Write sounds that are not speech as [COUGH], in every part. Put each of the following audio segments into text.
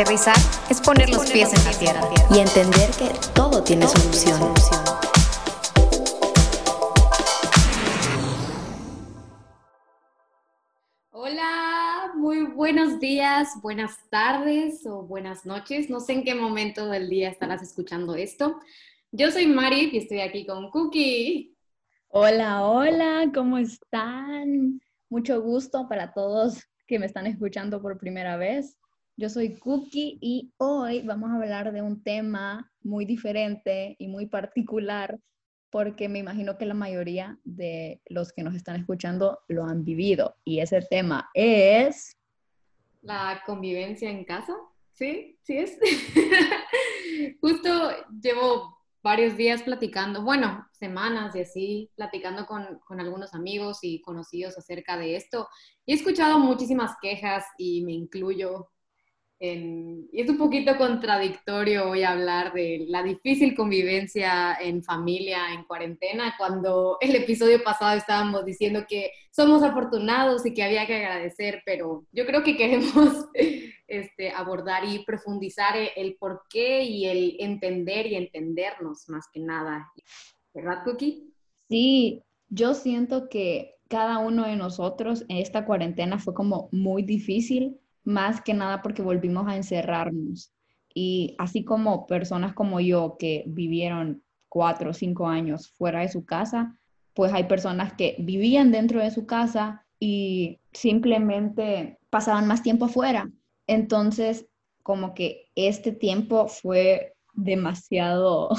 Aterrizar es poner los pies en la tierra y entender que todo tiene solución. Hola, muy buenos días, buenas tardes o buenas noches. No sé en qué momento del día estarás escuchando esto. Yo soy Mari y estoy aquí con Cookie. Hola, hola, ¿cómo están? Mucho gusto para todos que me están escuchando por primera vez. Yo soy Cookie y hoy vamos a hablar de un tema muy diferente y muy particular porque me imagino que la mayoría de los que nos están escuchando lo han vivido y ese tema es... La convivencia en casa, ¿sí? ¿Sí es? [LAUGHS] Justo llevo varios días platicando, bueno, semanas y así, platicando con, con, algunos amigos y conocidos acerca de esto. Y he escuchado muchísimas quejas y me incluyo y es un poquito contradictorio hoy hablar de la difícil convivencia en familia, en cuarentena, cuando el episodio pasado estábamos diciendo que somos afortunados y que había que agradecer, pero yo creo que queremos [LAUGHS] este, abordar y profundizar el por qué y el entender y entendernos más que nada. ¿Verdad, Cookie? Sí, yo siento que cada uno de nosotros en esta cuarentena fue como muy difícil más que nada porque volvimos a encerrarnos. Y así como personas como yo que vivieron cuatro o cinco años fuera de su casa, pues hay personas que vivían dentro de su casa y simplemente pasaban más tiempo afuera. Entonces, como que este tiempo fue demasiado,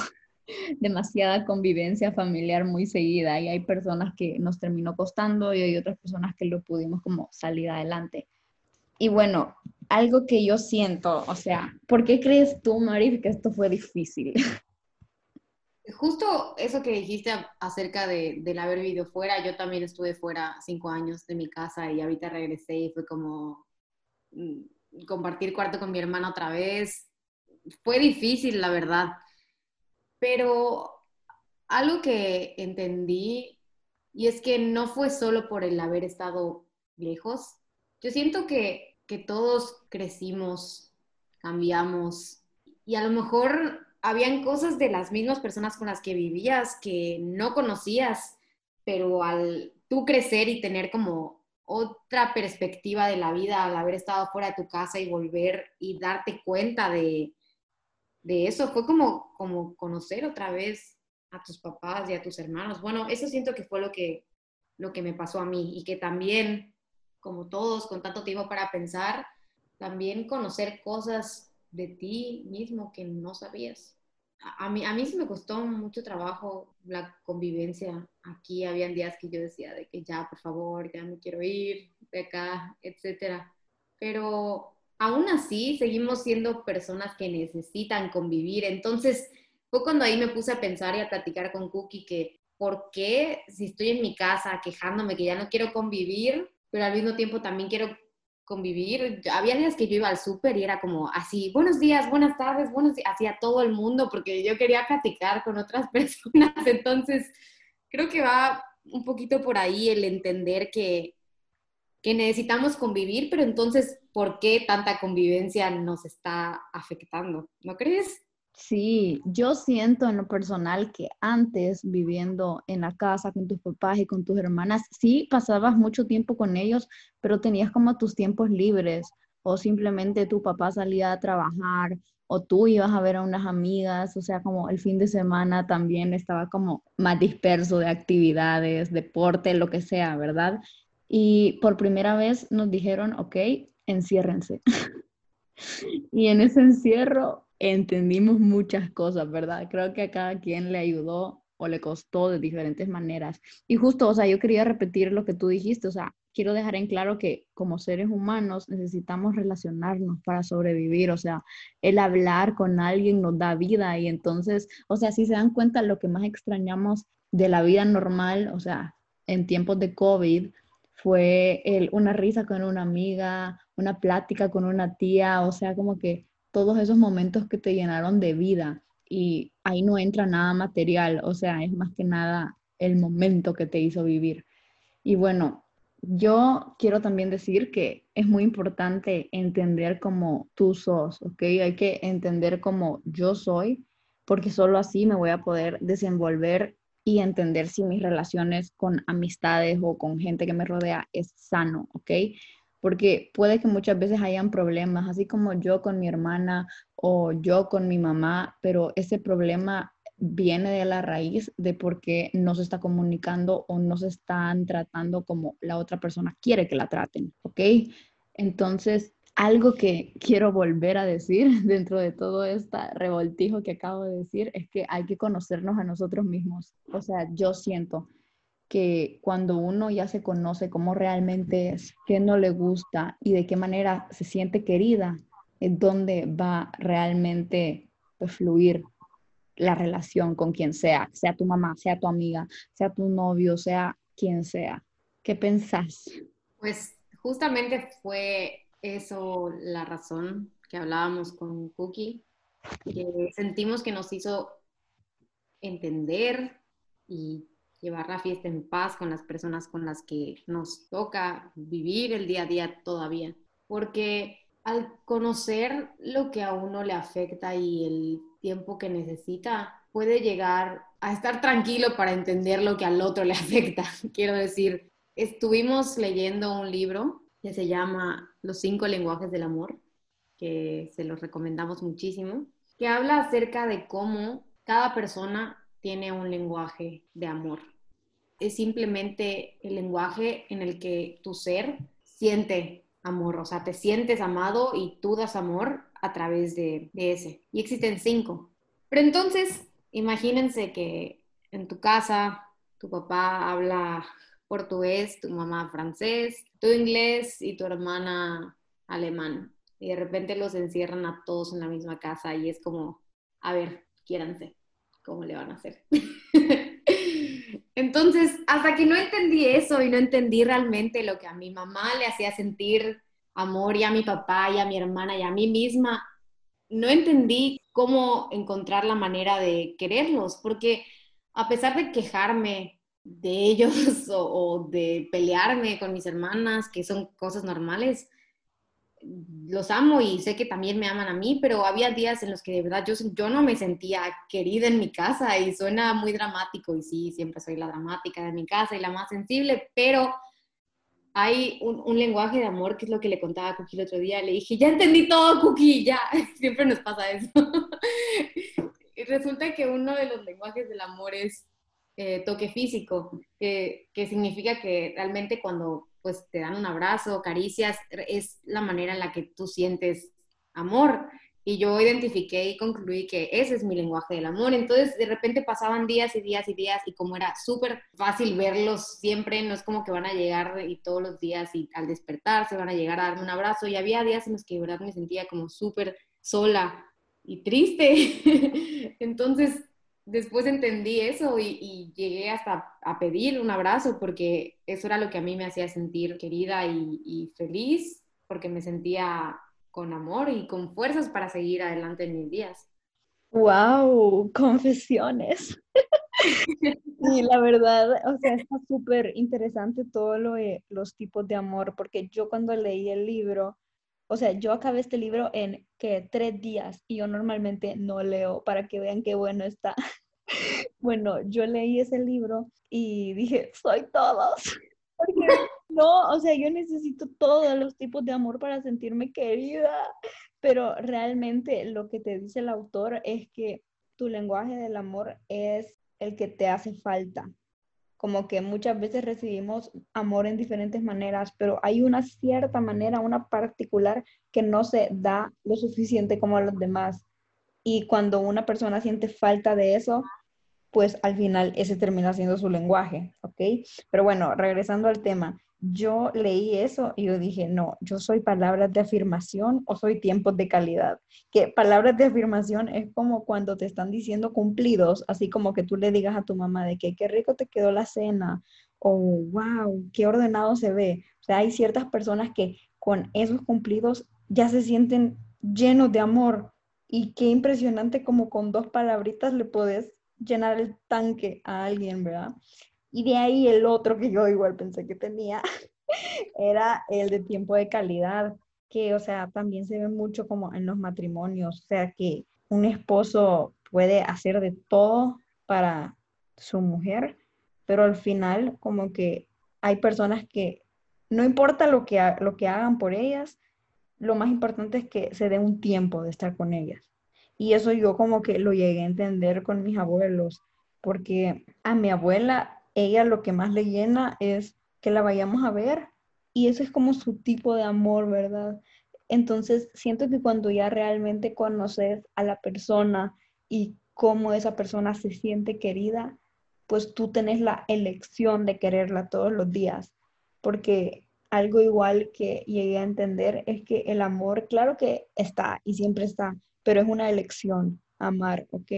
[LAUGHS] demasiada convivencia familiar muy seguida y hay personas que nos terminó costando y hay otras personas que lo pudimos como salir adelante. Y bueno, algo que yo siento, o sea, ¿por qué crees tú, Mari, que esto fue difícil? [LAUGHS] Justo eso que dijiste acerca de, del haber vivido fuera, yo también estuve fuera cinco años de mi casa y ahorita regresé y fue como mm, compartir cuarto con mi hermana otra vez. Fue difícil, la verdad. Pero algo que entendí, y es que no fue solo por el haber estado lejos, yo siento que que todos crecimos, cambiamos y a lo mejor habían cosas de las mismas personas con las que vivías que no conocías, pero al tú crecer y tener como otra perspectiva de la vida al haber estado fuera de tu casa y volver y darte cuenta de, de eso, fue como, como conocer otra vez a tus papás y a tus hermanos. Bueno, eso siento que fue lo que, lo que me pasó a mí y que también como todos, con tanto tiempo para pensar, también conocer cosas de ti mismo que no sabías. A, mí, a mí sí me costó mucho trabajo la convivencia aquí. Habían días que yo decía de que ya, por favor, ya me quiero ir de acá, etcétera. Pero aún así seguimos siendo personas que necesitan convivir. Entonces fue cuando ahí me puse a pensar y a platicar con Cookie que ¿por qué si estoy en mi casa quejándome que ya no quiero convivir, pero al mismo tiempo también quiero convivir. Había días que yo iba al súper y era como así, buenos días, buenas tardes, buenos días, hacía todo el mundo porque yo quería platicar con otras [LAUGHS] personas. Entonces, creo que va un poquito por ahí el entender que, que necesitamos convivir, pero entonces, ¿por qué tanta convivencia nos está afectando? ¿No crees? Sí, yo siento en lo personal que antes viviendo en la casa con tus papás y con tus hermanas, sí pasabas mucho tiempo con ellos, pero tenías como tus tiempos libres o simplemente tu papá salía a trabajar o tú ibas a ver a unas amigas, o sea, como el fin de semana también estaba como más disperso de actividades, deporte, lo que sea, ¿verdad? Y por primera vez nos dijeron, ok, enciérrense. [LAUGHS] y en ese encierro entendimos muchas cosas, ¿verdad? Creo que a cada quien le ayudó o le costó de diferentes maneras. Y justo, o sea, yo quería repetir lo que tú dijiste, o sea, quiero dejar en claro que como seres humanos necesitamos relacionarnos para sobrevivir, o sea, el hablar con alguien nos da vida y entonces, o sea, si se dan cuenta, lo que más extrañamos de la vida normal, o sea, en tiempos de COVID, fue el, una risa con una amiga, una plática con una tía, o sea, como que todos esos momentos que te llenaron de vida y ahí no entra nada material, o sea, es más que nada el momento que te hizo vivir. Y bueno, yo quiero también decir que es muy importante entender cómo tú sos, ¿ok? Hay que entender cómo yo soy, porque solo así me voy a poder desenvolver y entender si mis relaciones con amistades o con gente que me rodea es sano, ¿ok? Porque puede que muchas veces hayan problemas, así como yo con mi hermana o yo con mi mamá, pero ese problema viene de la raíz de por qué no se está comunicando o no se están tratando como la otra persona quiere que la traten, ¿ok? Entonces, algo que quiero volver a decir [LAUGHS] dentro de todo este revoltijo que acabo de decir es que hay que conocernos a nosotros mismos. O sea, yo siento que cuando uno ya se conoce cómo realmente es, qué no le gusta y de qué manera se siente querida, es donde va realmente a fluir la relación con quien sea, sea tu mamá, sea tu amiga, sea tu novio, sea quien sea. ¿Qué pensás? Pues justamente fue eso la razón que hablábamos con Cookie, que sentimos que nos hizo entender y llevar la fiesta en paz con las personas con las que nos toca vivir el día a día todavía. Porque al conocer lo que a uno le afecta y el tiempo que necesita, puede llegar a estar tranquilo para entender lo que al otro le [LAUGHS] afecta. Quiero decir, estuvimos leyendo un libro que se llama Los cinco lenguajes del amor, que se los recomendamos muchísimo, que habla acerca de cómo cada persona tiene un lenguaje de amor. Es simplemente el lenguaje en el que tu ser siente amor, o sea, te sientes amado y tú das amor a través de, ese. Y existen cinco. Pero entonces, imagínense que en tu casa tu papá habla portugués, tu mamá francés, tu inglés y tu hermana alemán. Y de repente los encierran a todos en la misma casa y es como, a ver, quiéranse, ¿cómo le van a hacer? [LAUGHS] Entonces, hasta que no entendí eso y no entendí realmente lo que a mi mamá le hacía sentir amor y a mi papá y a mi hermana y a mí misma, no entendí cómo encontrar la manera de quererlos, porque a pesar de quejarme de ellos [LAUGHS] o, de pelearme con mis hermanas, que son cosas normales, los amo y sé que también me aman a mí, pero había días en los que de verdad yo, yo no me sentía querida en mi casa y suena muy dramático y sí, siempre soy la dramática de mi casa y la más sensible, pero hay un, lenguaje de amor que es lo que le contaba a Cookie el otro día. Le dije, ya entendí todo, Cookie, ya. [LAUGHS] Siempre nos pasa eso. y [LAUGHS] resulta que uno de los lenguajes del amor es eh, toque físico, que, que, significa que realmente cuando pues, te dan un abrazo, caricias, es la manera en la que tú sientes amor. Y yo identifiqué y concluí que ese es mi lenguaje del amor. Entonces, de repente pasaban días y días y días y como era súper fácil verlos siempre, no es como que van a llegar y todos los días y al despertar se van a llegar a darme un abrazo. Y había días en los que de verdad me sentía como súper sola y triste. [LAUGHS] Entonces, después entendí eso y, llegué hasta a pedir un abrazo porque eso era lo que a mí me hacía sentir querida y, feliz porque me sentía con amor y con fuerzas para seguir adelante en mis días. ¡Wow! Confesiones. [LAUGHS] y la verdad, o sea, está súper interesante todo lo de los tipos de amor, porque yo cuando leí el libro, o sea, yo acabé este libro en que tres días y yo normalmente no leo para que vean qué bueno está. [LAUGHS] bueno, yo leí ese libro y dije, soy todos. [LAUGHS] Porque no, o sea, yo necesito todos los tipos de amor para sentirme querida, pero realmente lo que te dice el autor es que tu lenguaje del amor es el que te hace falta. Como que muchas veces recibimos amor en diferentes maneras, pero hay una cierta manera, una particular que no se da lo suficiente como a los demás. Y cuando una persona siente falta de eso, pues al final ese termina siendo su lenguaje, ¿ok? Pero bueno, regresando al tema, yo leí eso y yo dije, no, yo soy palabras de afirmación o soy tiempos de calidad. Que palabras de afirmación es como cuando te están diciendo cumplidos, así como que tú le digas a tu mamá de que qué rico te quedó la cena o wow, qué ordenado se ve. O sea, hay ciertas personas que con esos cumplidos ya se sienten llenos de amor y qué impresionante como con dos palabritas le puedes llenar el tanque a alguien, ¿verdad? Y de ahí el otro que yo igual pensé que tenía, [LAUGHS] era el de tiempo de calidad, que, o sea, también se ve mucho como en los matrimonios, o sea, que un esposo puede hacer de todo para su mujer, pero al final como que hay personas que no importa lo que, lo que hagan por ellas, lo más importante es que se dé un tiempo de estar con ellas. Y eso yo como que lo llegué a entender con mis abuelos, porque a mi abuela, ella lo que más le llena es que la vayamos a ver y eso es como su tipo de amor, ¿verdad? Entonces, siento que cuando ya realmente conoces a la persona y cómo esa persona se siente querida, pues tú tenés la elección de quererla todos los días, porque algo igual que llegué a entender es que el amor, claro que está y siempre está, pero es una elección amar, ¿ok?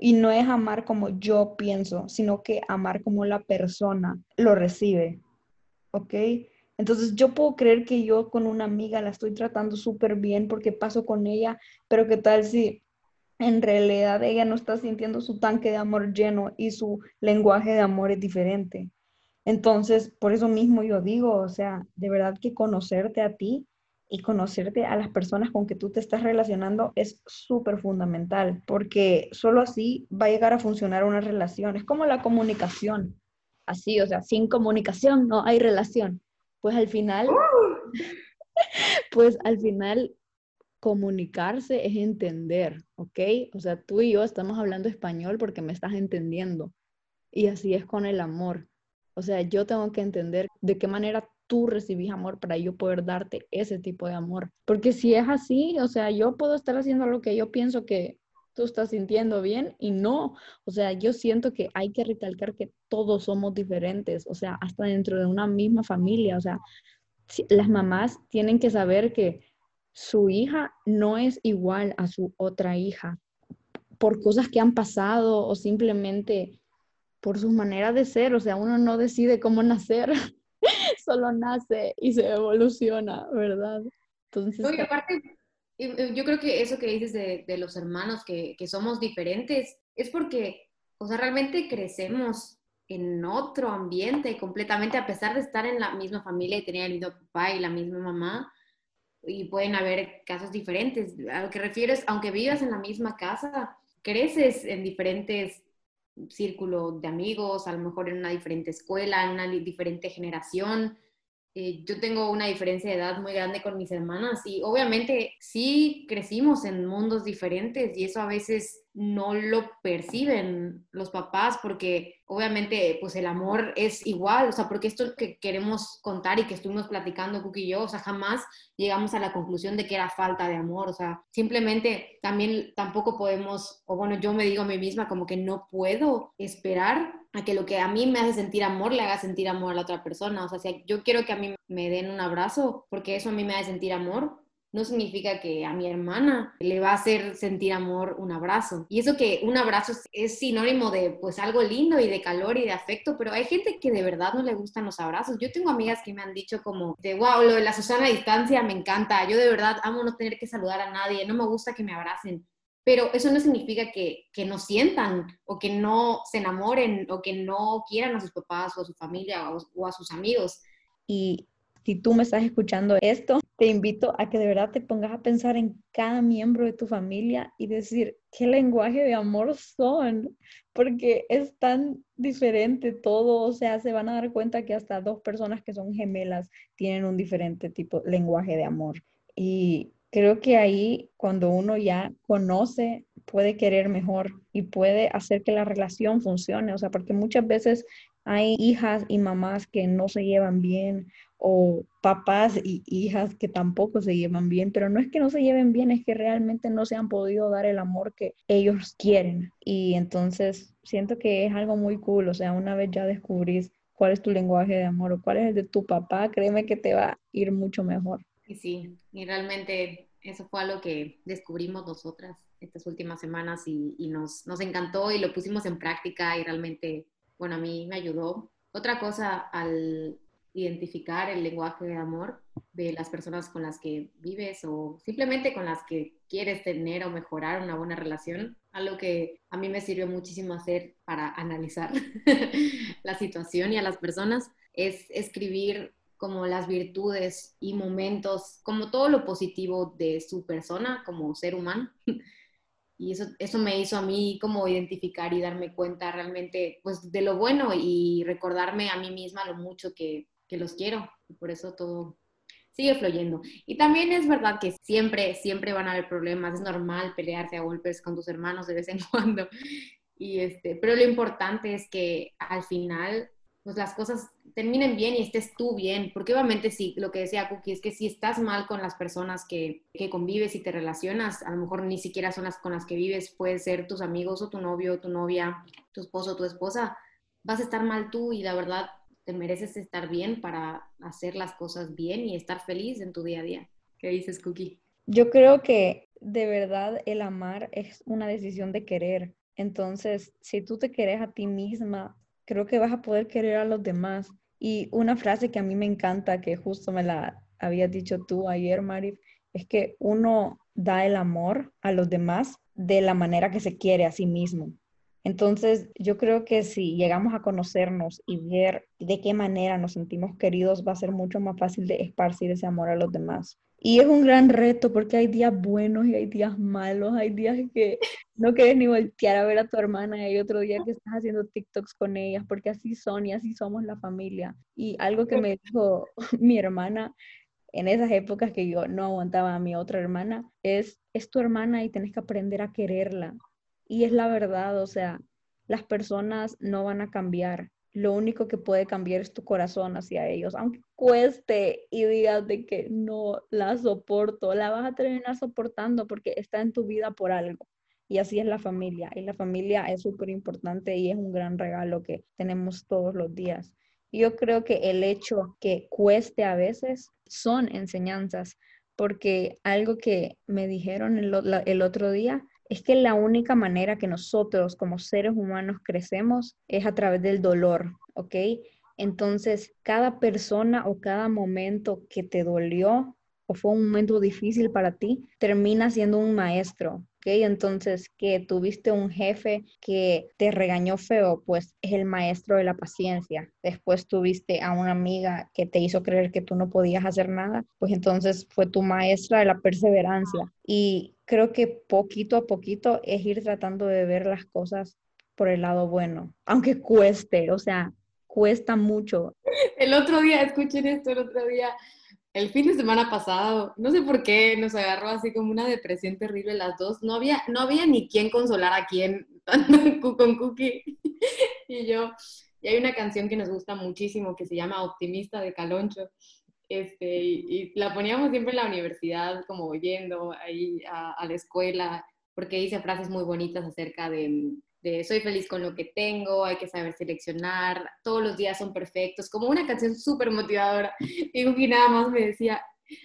Y no es amar como yo pienso, sino que amar como la persona lo recibe, ¿ok? Entonces yo puedo creer que yo con una amiga la estoy tratando súper bien porque paso con ella, pero ¿qué tal si en realidad ella no está sintiendo su tanque de amor lleno y su lenguaje de amor es diferente? Entonces, por eso mismo yo digo, o sea, de verdad que conocerte a ti y conocerte a las personas con que tú te estás relacionando es súper fundamental, porque solo así va a llegar a funcionar una relación. Es como la comunicación, así, o sea, sin comunicación no hay relación pues al final, [LAUGHS] pues al final comunicarse es entender, ¿ok? O sea, tú y yo estamos hablando español porque me estás entendiendo. Y así es con el amor. O sea, yo tengo que entender de qué manera tú recibís amor para yo poder darte ese tipo de amor. Porque si es así, o sea, yo puedo estar haciendo lo que yo pienso que tú estás sintiendo bien y no. O sea, yo siento que hay que recalcar que todos somos diferentes, o sea, hasta dentro de una misma familia, o sea, las mamás tienen que saber que su hija no es igual a su otra hija por cosas que han pasado o simplemente por sus maneras de ser, o sea, uno no decide cómo nacer, [LAUGHS] solo nace y se evoluciona, ¿verdad? Entonces, aparte, eh, yo creo que eso que dices de, los hermanos, que, somos diferentes, es porque, o sea, realmente crecemos en otro ambiente completamente, a pesar de estar en la misma familia y tener el mismo papá y la misma mamá, y pueden haber casos diferentes. A lo que refieres, aunque vivas en la misma casa, creces en diferentes círculos de amigos, a lo mejor en una diferente escuela, en una diferente generación, eh, yo tengo una diferencia de edad muy grande con mis hermanas y obviamente sí crecimos en mundos diferentes y eso a veces no lo perciben los papás porque obviamente pues el amor es igual, o sea, porque esto que queremos contar y que estuvimos platicando Cookie y yo, o sea, jamás llegamos a la conclusión de que era falta de amor, o sea, simplemente también tampoco podemos, o bueno, yo me digo a mí misma como que no puedo esperar a que lo que a mí me hace sentir amor le haga sentir amor a la otra persona, o sea, si yo quiero que a mí me den un abrazo porque eso a mí me hace sentir amor, no significa que a mi hermana le va a hacer sentir amor un abrazo. Y eso que un abrazo es, sinónimo de pues algo lindo y de calor y de afecto, pero hay gente que de verdad no le gustan los abrazos. Yo tengo amigas que me han dicho como de, wow, lo de la Susana a distancia me encanta, yo de verdad amo no tener que saludar a nadie, no me gusta que me abracen. Pero eso no significa que, que no sientan o que no se enamoren o que no quieran a sus papás o a su familia o, o a sus amigos. Y si tú me estás escuchando esto, te invito a que de verdad te pongas a pensar en cada miembro de tu familia y decir qué lenguaje de amor son, porque es tan diferente todo, o sea, se van a dar cuenta que hasta dos personas que son gemelas tienen un diferente tipo lenguaje de amor. Y creo que ahí cuando uno ya conoce puede querer mejor y puede hacer que la relación funcione, o sea, porque muchas veces hay hijas y mamás que no se llevan bien o papás y hijas que tampoco se llevan bien, pero no es que no se lleven bien, es que realmente no se han podido dar el amor que ellos quieren. Y entonces siento que es algo muy cool, o sea, una vez ya descubrís cuál es tu lenguaje de amor o cuál es el de tu papá, créeme que te va a ir mucho mejor. Y sí, y realmente eso fue algo que descubrimos nosotras estas últimas semanas y, nos, nos encantó y lo pusimos en práctica y realmente bueno, a mí me ayudó. Otra cosa al identificar el lenguaje de amor de las personas con las que vives o simplemente con las que quieres tener o mejorar una buena relación, algo que a mí me sirvió muchísimo hacer para analizar [LAUGHS] la situación y a las personas, es escribir como las virtudes y momentos, como todo lo positivo de su persona como ser humano. [LAUGHS] Y eso, eso me hizo a mí como identificar y darme cuenta realmente pues de lo bueno y recordarme a mí misma lo mucho que, que los quiero. Y por eso todo sigue fluyendo. Y también es verdad que siempre, siempre van a haber problemas. Es normal pelearse a golpes con tus hermanos de vez en [LAUGHS] cuando. Y este, pero lo importante es que al final pues las cosas terminen bien y estés tú bien, porque obviamente sí, lo que decía Cookie es que si estás mal con las personas que, que, convives y te relacionas, a lo mejor ni siquiera son las con las que vives, puede ser tus amigos o tu novio o tu novia, tu esposo o tu esposa, vas a estar mal tú y la verdad te mereces estar bien para hacer las cosas bien y estar feliz en tu día a día. ¿Qué dices, Cookie? Yo creo que de verdad el amar es una decisión de querer. Entonces, si tú te quieres a ti misma, creo que vas a poder querer a los demás. Y una frase que a mí me encanta, que justo me la habías dicho tú ayer, Marif, es que uno da el amor a los demás de la manera que se quiere a sí mismo. Entonces, yo creo que si llegamos a conocernos y ver de qué manera nos sentimos queridos, va a ser mucho más fácil de esparcir ese amor a los demás. Y es un gran reto porque hay días buenos y hay días malos, hay días que no quieres ni voltear a ver a tu hermana y hay otro día que estás haciendo TikToks con ellas porque así son y así somos la familia. Y algo que me dijo [LAUGHS] mi hermana en esas épocas que yo no aguantaba a mi otra hermana es, es tu hermana y tienes que aprender a quererla. Y es la verdad, o sea, las personas no van a cambiar, lo único que puede cambiar es tu corazón hacia ellos, aunque cueste y digas de que no la soporto, la vas a terminar soportando porque está en tu vida por algo. Y así es la familia. Y la familia es súper importante y es un gran regalo que tenemos todos los días. Yo creo que el hecho que cueste a veces son enseñanzas, porque algo que me dijeron el, el otro día es que la única manera que nosotros como seres humanos crecemos es a través del dolor, ¿ok? Entonces, cada persona o cada momento que te dolió o fue un momento difícil para ti, termina siendo un maestro, ¿ok? Entonces, que tuviste un jefe que te regañó feo, pues es el maestro de la paciencia. Después tuviste a una amiga que te hizo creer que tú no podías hacer nada, pues entonces fue tu maestra de la perseverancia. Y creo que poquito a poquito es ir tratando de ver las cosas por el lado bueno, aunque cueste, o sea, cuesta mucho. El otro día, escuchen esto, el otro día el fin de semana pasado, no sé por qué, nos agarró así como una depresión terrible las dos. No había, no había ni quién consolar a quién, [LAUGHS] con Cookie [LAUGHS] y yo. Y hay una canción que nos gusta muchísimo que se llama Optimista de Caloncho. Este, y, la poníamos siempre en la universidad, como oyendo ahí a, la escuela, porque dice frases muy bonitas acerca de, soy feliz con lo que tengo, hay que saber seleccionar, todos los días son perfectos, como una canción súper motivadora. [LAUGHS] Y que nada más me decía,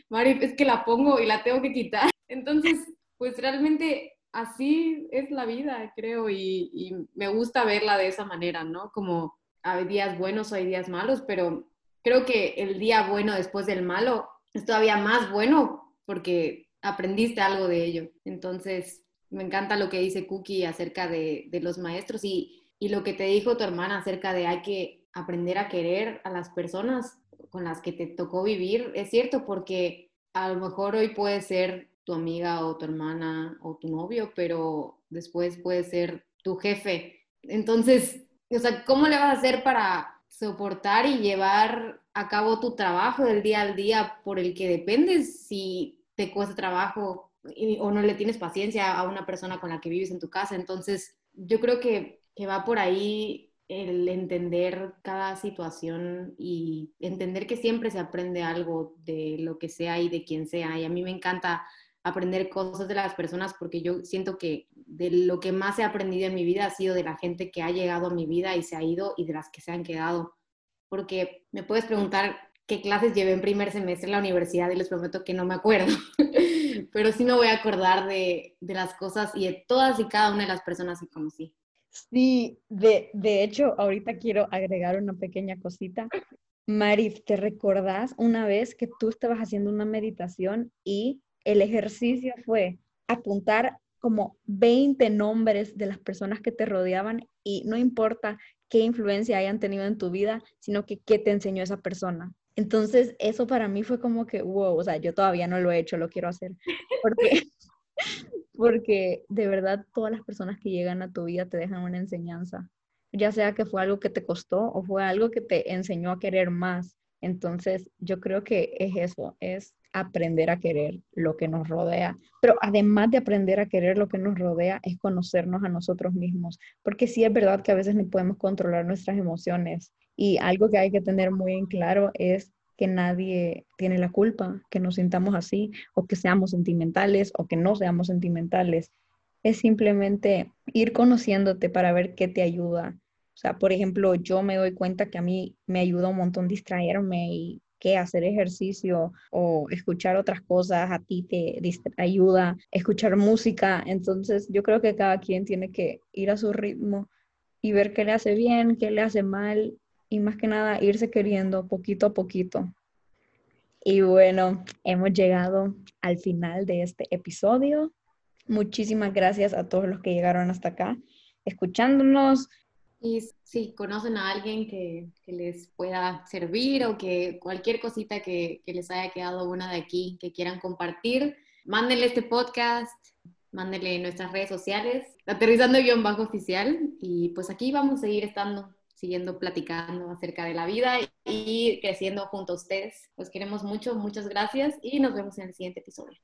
Mari, es que la pongo y la tengo que quitar. [LAUGHS] Entonces, pues realmente así es la vida, creo, y, y me gusta verla de esa manera, ¿no? Como hay días buenos hay días malos, pero creo que el día bueno después del malo es todavía más bueno porque aprendiste algo de ello. Entonces, me encanta lo que dice Cookie acerca de, los maestros y, lo que te dijo tu hermana acerca de hay que aprender a querer a las personas con las que te tocó vivir. Es cierto, porque a lo mejor hoy puede ser tu amiga o tu hermana o tu novio, pero después puede ser tu jefe. Entonces, o sea, ¿cómo le vas a hacer para soportar y llevar a cabo tu trabajo del día al día por el que dependes si te cuesta trabajo o no le tienes paciencia a una persona con la que vives en tu casa. Entonces, yo creo que, que va por ahí el entender cada situación y entender que siempre se aprende algo de lo que sea y de quien sea. Y a mí me encanta aprender cosas de las personas porque yo siento que de lo que más he aprendido en mi vida ha sido de la gente que ha llegado a mi vida y se ha ido y de las que se han quedado. Porque me puedes preguntar qué clases llevé en primer semestre en la universidad y les prometo que no me acuerdo. [LAUGHS] pero sí me voy a acordar de, de, las cosas y de todas y cada una de las personas que conocí. Sí, de, de hecho, ahorita quiero agregar una pequeña cosita. Marif, ¿te recordás una vez que tú estabas haciendo una meditación y el ejercicio fue apuntar como 20 nombres de las personas que te rodeaban y no importa qué influencia hayan tenido en tu vida, sino que qué te enseñó esa persona. Entonces, eso para mí fue como que, wow, o sea, yo todavía no lo he hecho, lo quiero hacer. Porque, [LAUGHS] porque de verdad todas las personas que llegan a tu vida te dejan una enseñanza, ya sea que fue algo que te costó o fue algo que te enseñó a querer más. Entonces, yo creo que es eso, es aprender a querer lo que nos rodea. Pero además de aprender a querer lo que nos rodea, es conocernos a nosotros mismos. Porque sí es verdad que a veces no podemos controlar nuestras emociones. Y algo que hay que tener muy en claro es que nadie tiene la culpa que nos sintamos así o que seamos sentimentales o que no seamos sentimentales. Es simplemente ir conociéndote para ver qué te ayuda. O sea, por ejemplo, yo me doy cuenta que a mí me ayuda un montón distraerme y que hacer ejercicio o escuchar otras cosas a ti te, ayuda, escuchar música. Entonces yo creo que cada quien tiene que ir a su ritmo y ver qué le hace bien, qué le hace mal y más que nada irse queriendo poquito a poquito. Y bueno, hemos llegado al final de este episodio. Muchísimas gracias a todos los que llegaron hasta acá escuchándonos. Y si conocen a alguien que, les pueda servir o que cualquier cosita que, les haya quedado buena de aquí, que quieran compartir, mándenle este podcast, mándenle en nuestras redes sociales, aterrizando-oficial. Y pues aquí vamos a seguir estando, siguiendo platicando acerca de la vida y creciendo junto a ustedes. Los queremos mucho, muchas gracias y nos vemos en el siguiente episodio.